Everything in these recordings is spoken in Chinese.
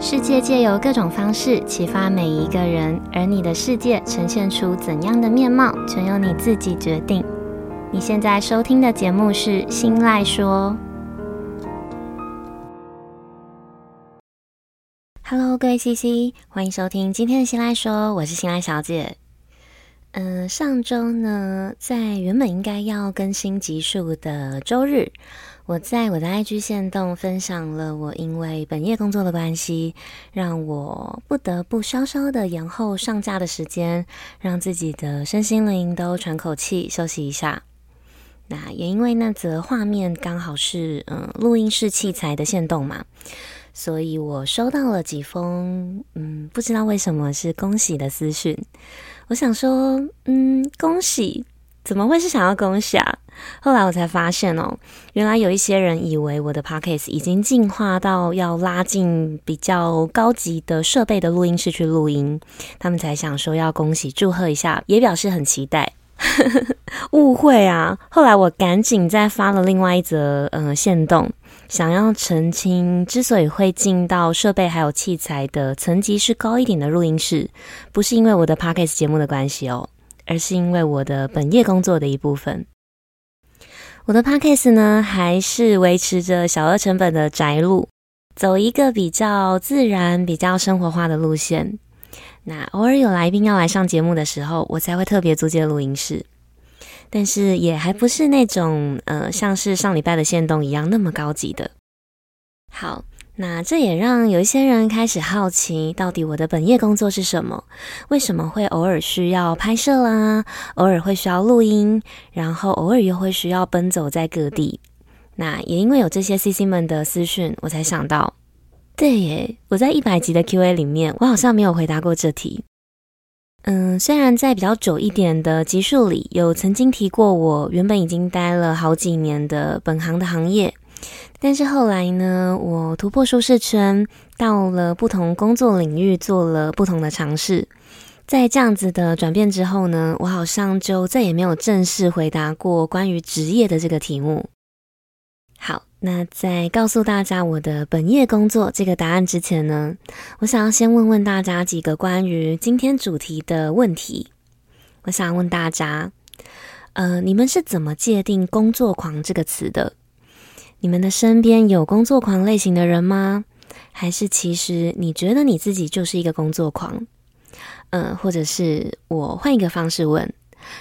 世界借由各种方式启发每一个人，而你的世界呈现出怎样的面貌，全由你自己决定。你现在收听的节目是《新赖说》。Hello，各位 CC，欢迎收听今天的《新赖说》，我是新赖小姐。嗯、上周呢，在原本应该要更新集数的周日。我在我的 IG 限动分享了我因为本业工作的关系，让我不得不稍稍的延后上架的时间，让自己的身心灵都喘口气，休息一下。那也因为那则画面刚好是嗯录音室器材的限动嘛，所以我收到了几封嗯不知道为什么是恭喜的私讯。我想说嗯恭喜。怎么会是想要恭喜啊？后来我才发现哦，原来有一些人以为我的 Podcast 已经进化到要拉进比较高级的设备的录音室去录音，他们才想说要恭喜祝贺一下，也表示很期待。误会啊！后来我赶紧再发了另外一则呃线动，想要澄清，之所以会进到设备还有器材的层级是高一点的录音室，不是因为我的 Podcast 节目的关系哦。而是因为我的本业工作的一部分，我的 podcast 呢，还是维持着小额成本的宅录，走一个比较自然、比较生活化的路线。那偶尔有来宾要来上节目的时候，我才会特别租借录音室，但是也还不是那种呃，像是上礼拜的线动一样那么高级的。好。那这也让有一些人开始好奇，到底我的本业工作是什么？为什么会偶尔需要拍摄啦？偶尔会需要录音，然后偶尔又会需要奔走在各地？那也因为有这些 CC 们的私讯，我才想到，对耶，我在一百集的 QA 里面，我好像没有回答过这题。嗯，虽然在比较久一点的集数里，有曾经提过我原本已经待了好几年的本行的行业。但是后来呢，我突破舒适圈，到了不同工作领域，做了不同的尝试。在这样子的转变之后呢，我好像就再也没有正式回答过关于职业的这个题目。好，那在告诉大家我的本业工作这个答案之前呢，我想要先问问大家几个关于今天主题的问题。我想问大家，呃，你们是怎么界定“工作狂”这个词的？你们的身边有工作狂类型的人吗？还是其实你觉得你自己就是一个工作狂？嗯，或者是我换一个方式问：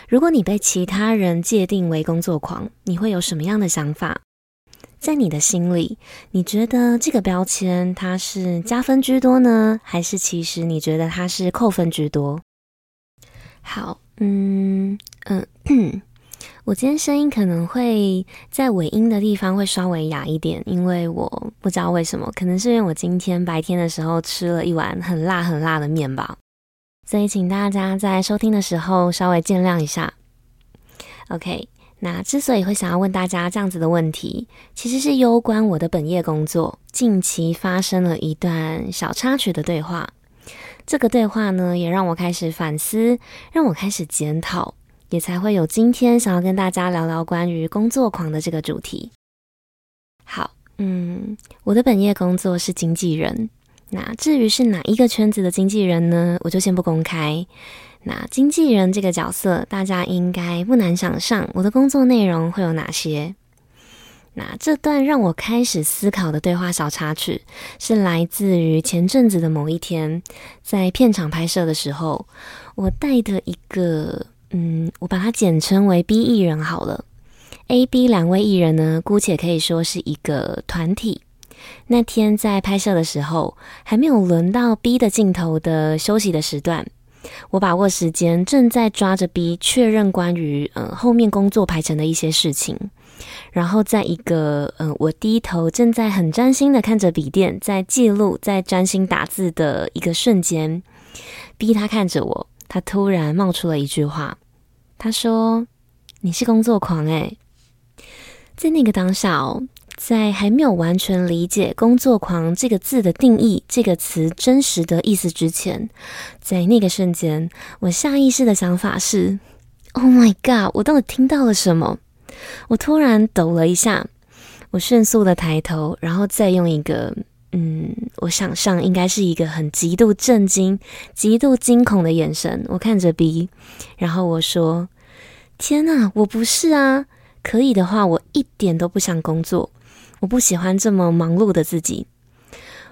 如果你被其他人界定为工作狂，你会有什么样的想法？在你的心里，你觉得这个标签它是加分居多呢？还是其实你觉得它是扣分居多？好，嗯嗯。我今天声音可能会在尾音的地方会稍微哑一点，因为我不知道为什么，可能是因为我今天白天的时候吃了一碗很辣很辣的面吧，所以请大家在收听的时候稍微见谅一下。OK，那之所以会想要问大家这样子的问题，其实是攸关我的本业工作，近期发生了一段小插曲的对话。这个对话呢，也让我开始反思，让我开始检讨。也才会有今天想要跟大家聊聊关于工作狂的这个主题。好，嗯，我的本业工作是经纪人。那至于是哪一个圈子的经纪人呢？我就先不公开。那经纪人这个角色，大家应该不难想象，我的工作内容会有哪些。那这段让我开始思考的对话小插曲，是来自于前阵子的某一天，在片场拍摄的时候，我带的一个。嗯，我把它简称为 B 艺人好了。A、B 两位艺人呢，姑且可以说是一个团体。那天在拍摄的时候，还没有轮到 B 的镜头的休息的时段，我把握时间，正在抓着 B 确认关于呃后面工作排程的一些事情。然后在一个呃我低头正在很专心的看着笔电，在记录，在专心打字的一个瞬间，B 他看着我。他突然冒出了一句话，他说：“你是工作狂诶。”在那个当下哦，在还没有完全理解“工作狂”这个字的定义、这个词真实的意思之前，在那个瞬间，我下意识的想法是：“Oh my god！我到底听到了什么？”我突然抖了一下，我迅速的抬头，然后再用一个嗯，我想象应该是一个很极度震惊、极度惊恐的眼神。我看着 B，然后我说：“天哪，我不是啊！可以的话，我一点都不想工作。我不喜欢这么忙碌的自己。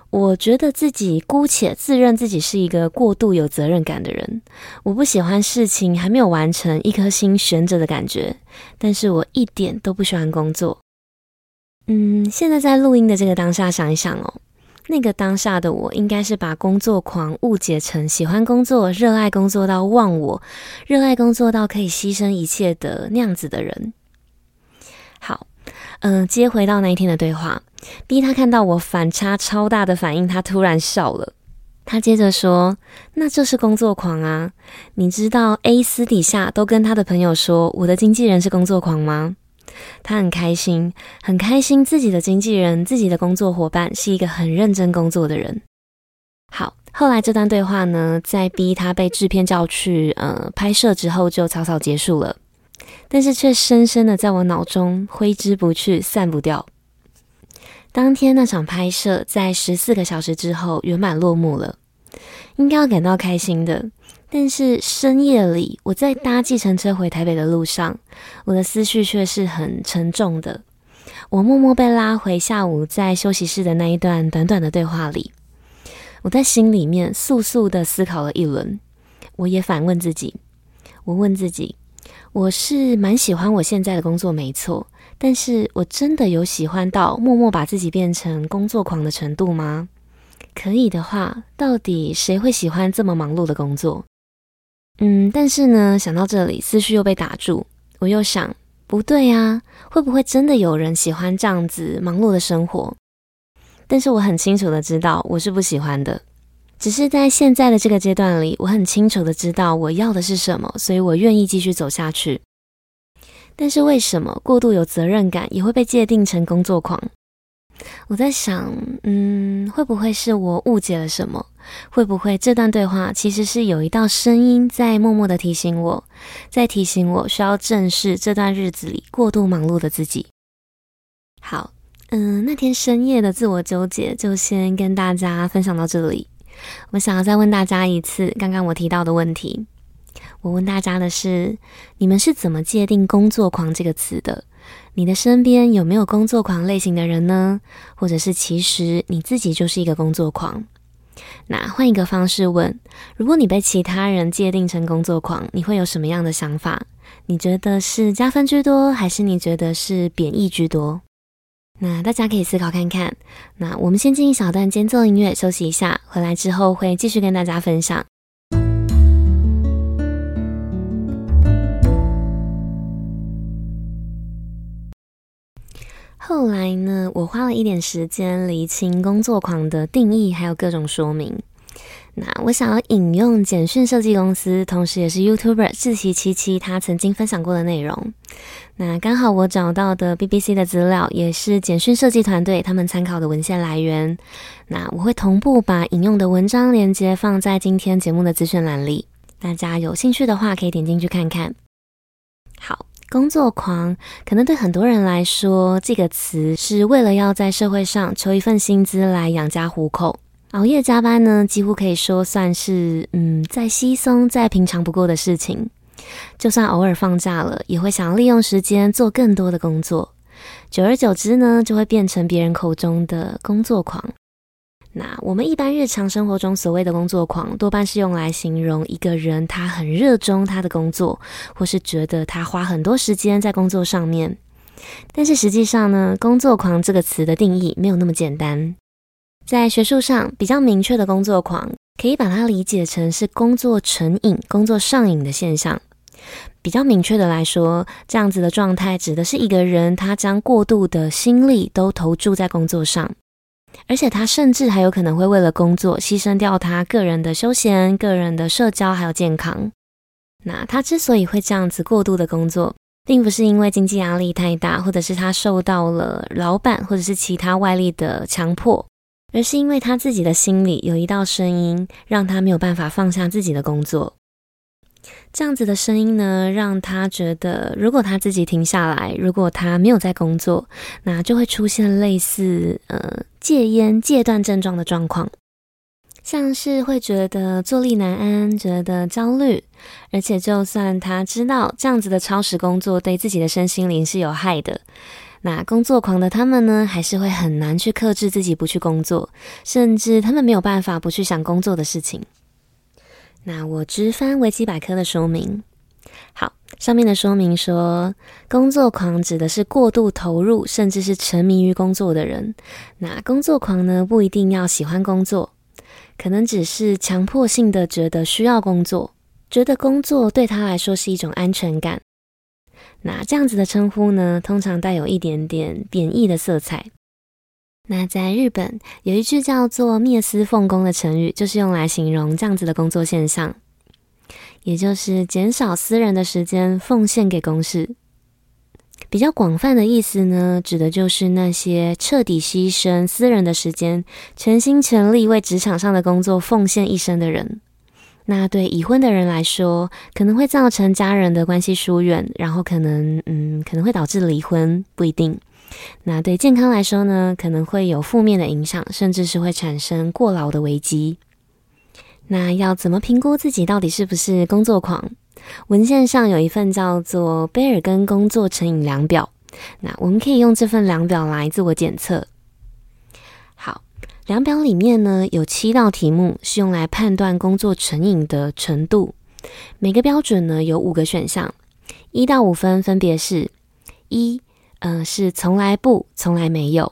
我觉得自己姑且自认自己是一个过度有责任感的人。我不喜欢事情还没有完成，一颗心悬着的感觉。但是我一点都不喜欢工作。嗯，现在在录音的这个当下，想一想哦。”那个当下的我，应该是把工作狂误解成喜欢工作、热爱工作到忘我、热爱工作到可以牺牲一切的那样子的人。好，嗯、接回到那一天的对话，B 他看到我反差超大的反应，他突然笑了。他接着说：“那就是工作狂啊！你知道 A 私底下都跟他的朋友说，我的经纪人是工作狂吗？”他很开心，很开心自己的经纪人、自己的工作伙伴是一个很认真工作的人。好，后来这段对话呢，在逼他被制片叫去呃拍摄之后，就草草结束了，但是却深深的在我脑中挥之不去、散不掉。当天那场拍摄在十四个小时之后圆满落幕了，应该要感到开心的。但是深夜里，我在搭计程车回台北的路上，我的思绪却是很沉重的。我默默被拉回下午在休息室的那一段短短的对话里，我在心里面速速的思考了一轮。我也反问自己，我问自己，我是蛮喜欢我现在的工作，没错，但是我真的有喜欢到默默把自己变成工作狂的程度吗？可以的话，到底谁会喜欢这么忙碌的工作？嗯，但是呢，想到这里，思绪又被打住。我又想，不对啊，会不会真的有人喜欢这样子忙碌的生活？但是我很清楚的知道，我是不喜欢的。只是在现在的这个阶段里，我很清楚的知道我要的是什么，所以我愿意继续走下去。但是为什么过度有责任感也会被界定成工作狂？我在想，嗯，会不会是我误解了什么？会不会这段对话其实是有一道声音在默默的提醒我，在提醒我需要正视这段日子里过度忙碌的自己？好，嗯，那天深夜的自我纠结就先跟大家分享到这里。我想要再问大家一次刚刚我提到的问题。我问大家的是：你们是怎么界定“工作狂”这个词的？你的身边有没有工作狂类型的人呢？或者是其实你自己就是一个工作狂？那换一个方式问：如果你被其他人界定成工作狂，你会有什么样的想法？你觉得是加分居多，还是你觉得是贬义居多？那大家可以思考看看。那我们先进一小段间奏音乐休息一下，回来之后会继续跟大家分享。后来呢，我花了一点时间厘清工作狂的定义，还有各种说明。那我想要引用简讯设计公司，同时也是 YouTuber 志祺七七他曾经分享过的内容。那刚好我找到的 BBC 的资料，也是简讯设计团队他们参考的文献来源。那我会同步把引用的文章链接放在今天节目的资讯栏里，大家有兴趣的话可以点进去看看。好。工作狂可能对很多人来说，这个词是为了要在社会上求一份薪资来养家糊口。熬夜加班呢，几乎可以说算是嗯再稀松再平常不过的事情。就算偶尔放假了，也会想利用时间做更多的工作。久而久之呢，就会变成别人口中的工作狂。那我们一般日常生活中所谓的工作狂，多半是用来形容一个人他很热衷他的工作，或是觉得他花很多时间在工作上面。但是实际上呢，工作狂这个词的定义没有那么简单。在学术上比较明确的工作狂，可以把它理解成是工作成瘾、工作上瘾的现象。比较明确的来说，这样子的状态指的是一个人他将过度的心力都投注在工作上。而且他甚至还有可能会为了工作牺牲掉他个人的休闲、个人的社交还有健康。那他之所以会这样子过度的工作，并不是因为经济压力太大，或者是他受到了老板或者是其他外力的强迫，而是因为他自己的心里有一道声音，让他没有办法放下自己的工作。这样子的声音呢，让他觉得，如果他自己停下来，如果他没有在工作，那就会出现类似呃戒烟戒断症状的状况，像是会觉得坐立难安，觉得焦虑，而且就算他知道这样子的超时工作对自己的身心灵是有害的。那工作狂的他们呢，还是会很难去克制自己不去工作，甚至他们没有办法不去想工作的事情。那我直翻维基百科的说明，好，上面的说明说，工作狂指的是过度投入，甚至是沉迷于工作的人。那工作狂呢，不一定要喜欢工作，可能只是强迫性的觉得需要工作，觉得工作对他来说是一种安全感。那这样子的称呼呢，通常带有一点点贬义的色彩。那在日本有一句叫做“灭私奉公”的成语，就是用来形容这样子的工作现象，也就是减少私人的时间奉献给公事。比较广泛的意思呢，指的就是那些彻底牺牲私人的时间，全心全力为职场上的工作奉献一生的人。那对已婚的人来说，可能会造成家人的关系疏远，然后可能嗯，可能会导致离婚，不一定。那对健康来说呢，可能会有负面的影响，甚至是会产生过劳的危机。那要怎么评估自己到底是不是工作狂？文献上有一份叫做《贝尔根工作成瘾量表》，那我们可以用这份量表来自我检测。好量表里面呢，有七道题目是用来判断工作成瘾的程度，每个标准呢有五个选项，一到五分分别是：一，嗯、是从来不，从来没有；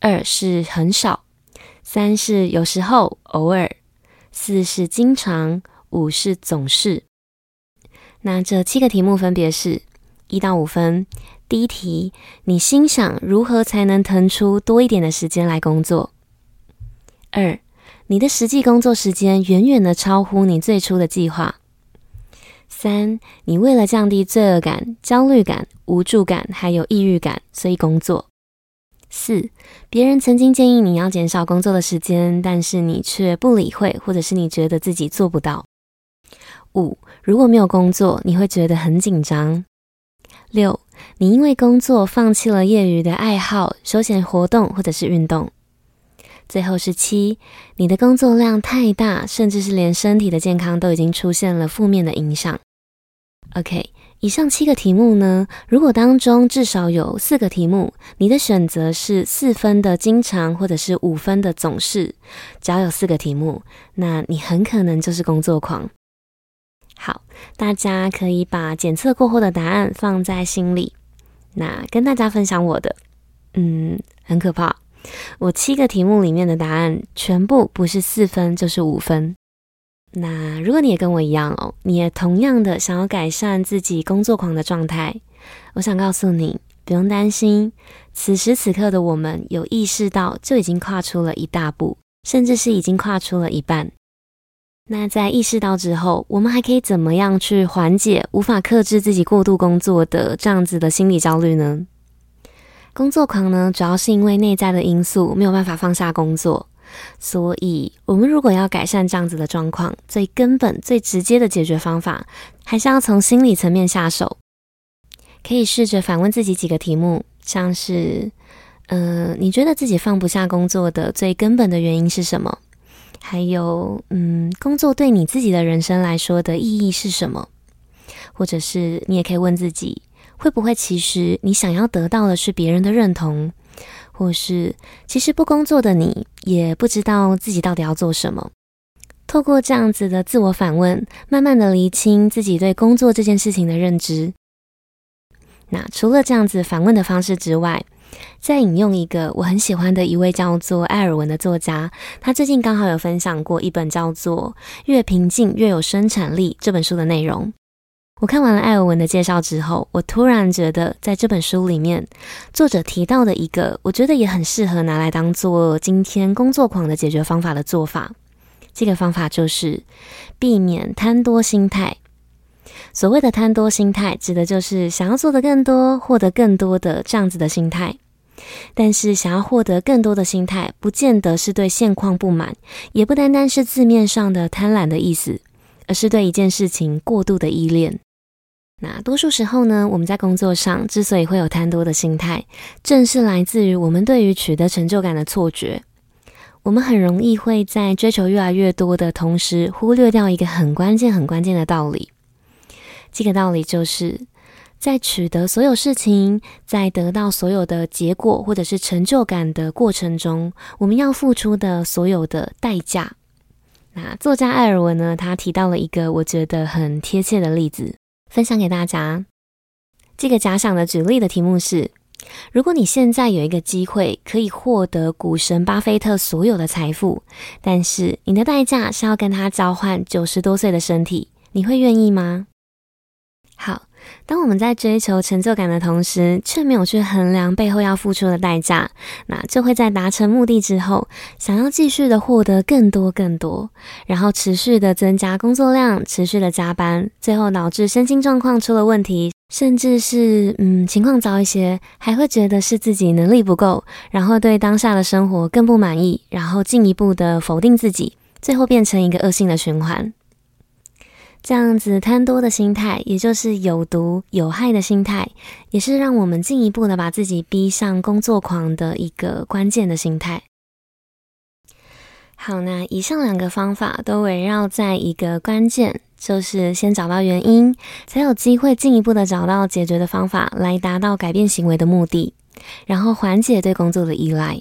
二是很少；三是有时候，偶尔；四是经常；五是总是。那这七个题目分别是：一到五分，第一题，你心想如何才能腾出多一点的时间来工作？二，你的实际工作时间远远的超乎你最初的计划。三，你为了降低罪恶感、焦虑感、无助感，还有抑郁感，所以工作。四，别人曾经建议你要减少工作的时间，但是你却不理会，或者是你觉得自己做不到。五，如果没有工作，你会觉得很紧张。六，你因为工作放弃了业余的爱好、休闲活动或者是运动。最后是七，你的工作量太大，甚至是连身体的健康都已经出现了负面的影响。OK，以上七个题目呢，如果当中至少有四个题目，你的选择是四分的经常，或者是五分的总是，只要有四个题目，那你很可能就是工作狂。好，大家可以把检测过后的答案放在心里。那跟大家分享我的，嗯，很可怕。我七个题目里面的答案全部不是四分就是五分。那如果你也跟我一样哦，你也同样的想要改善自己工作狂的状态，我想告诉你，不用担心。此时此刻的我们有意识到，就已经跨出了一大步，甚至是已经跨出了一半。那在意识到之后，我们还可以怎么样去缓解无法克制自己过度工作的这样子的心理焦虑呢？工作狂呢，主要是因为内在的因素没有办法放下工作，所以我们如果要改善这样子的状况，最根本、最直接的解决方法，还是要从心理层面下手。可以试着反问自己几个题目，像是：嗯、呃，你觉得自己放不下工作的最根本的原因是什么？还有，嗯，工作对你自己的人生来说的意义是什么？或者是你也可以问自己。会不会其实你想要得到的是别人的认同，或是其实不工作的你也不知道自己到底要做什么？透过这样子的自我反问，慢慢的厘清自己对工作这件事情的认知。那除了这样子反问的方式之外，再引用一个我很喜欢的一位叫做艾尔文的作家，他最近刚好有分享过一本叫做《越平静越有生产力》这本书的内容。我看完了艾尔文的介绍之后，我突然觉得，在这本书里面，作者提到的一个，我觉得也很适合拿来当做今天工作狂的解决方法的做法。这个方法就是避免贪多心态。所谓的贪多心态，指的就是想要做得更多、获得更多的这样子的心态。但是，想要获得更多的心态，不见得是对现况不满，也不单单是字面上的贪婪的意思。而是对一件事情过度的依恋。那多数时候呢，我们在工作上之所以会有贪多的心态，正是来自于我们对于取得成就感的错觉。我们很容易会在追求越来越多的同时，忽略掉一个很关键、很关键的道理。这个道理就是，在取得所有事情，在得到所有的结果或者是成就感的过程中，我们要付出的所有的代价。那作家艾尔文呢，他提到了一个我觉得很贴切的例子，分享给大家。这个假想的举例的题目是。如果你现在有一个机会可以获得股神巴菲特所有的财富，但是你的代价是要跟他交换九十多岁的身体，你会愿意吗？好，当我们在追求成就感的同时，却没有去衡量背后要付出的代价，那就会在达成目的之后，想要继续的获得更多更多，然后持续的增加工作量，持续的加班，最后导致身心状况出了问题。甚至是嗯，情况糟一些，还会觉得是自己能力不够，然后对当下的生活更不满意，然后进一步的否定自己，最后变成一个恶性的循环。这样子贪多的心态，也就是有毒有害的心态，也是让我们进一步的把自己逼上工作狂的一个关键的心态。好，那以上两个方法都围绕在一个关键。就是先找到原因，才有机会进一步的找到解决的方法，来达到改变行为的目的，然后缓解对工作的依赖。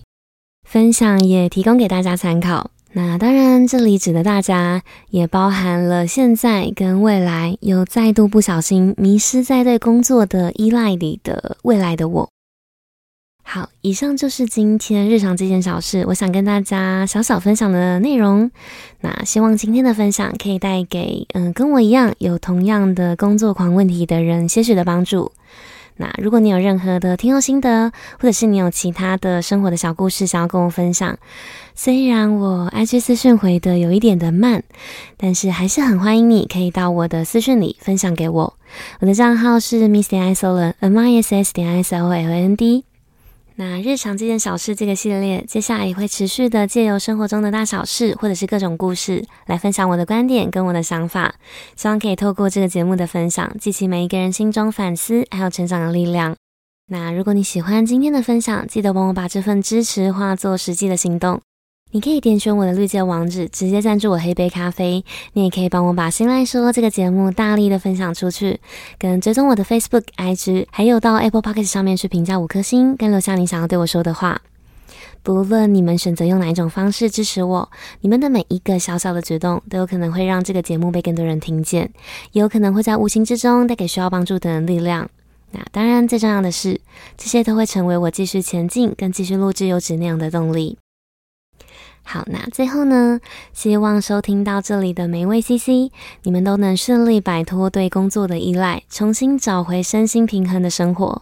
分享也提供给大家参考。那当然，这里指的大家，也包含了现在跟未来有再度不小心迷失在对工作的依赖里的未来的我。好，以上就是今天日常这件小事，我想跟大家小小分享的内容。那希望今天的分享可以带给嗯跟我一样有同样的工作狂问题的人些许的帮助。那如果你有任何的听后心得，或者是你有其他的生活的小故事想要跟我分享，虽然我 IG 私讯回的有一点的慢，但是还是很欢迎你可以到我的私讯里分享给我。我的账号是 Miss 点 Isoland，M I S S 点 I S O L N D。那日常这件小事这个系列，接下来也会持续的借由生活中的大小事，或者是各种故事，来分享我的观点跟我的想法。希望可以透过这个节目的分享，激起每一个人心中反思还有成长的力量。那如果你喜欢今天的分享，记得帮我把这份支持化作实际的行动。你可以点选我的绿界网址，直接赞助我喝杯咖啡。你也可以帮我把《心来说》这个节目大力的分享出去，跟追踪我的 Facebook、IG，还有到 Apple Podcast 上面去评价五颗星，跟留下你想要对我说的话。不论你们选择用哪一种方式支持我，你们的每一个小小的举动，都有可能会让这个节目被更多人听见，也有可能会在无形之中带给需要帮助的人力量。那当然，最重要的是，这些都会成为我继续前进跟继续录制优质内容的动力。好，那最后呢，希望收听到这里的每一位 CC，你们都能顺利摆脱对工作的依赖，重新找回身心平衡的生活。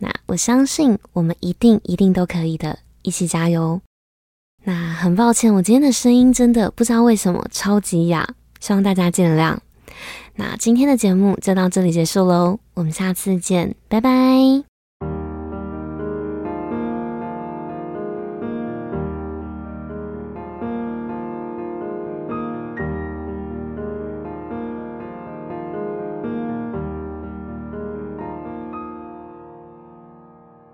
那我相信我们一定一定都可以的，一起加油。那很抱歉，我今天的声音真的不知道为什么超级哑，希望大家见谅。那今天的节目就到这里结束喽，我们下次见，拜拜。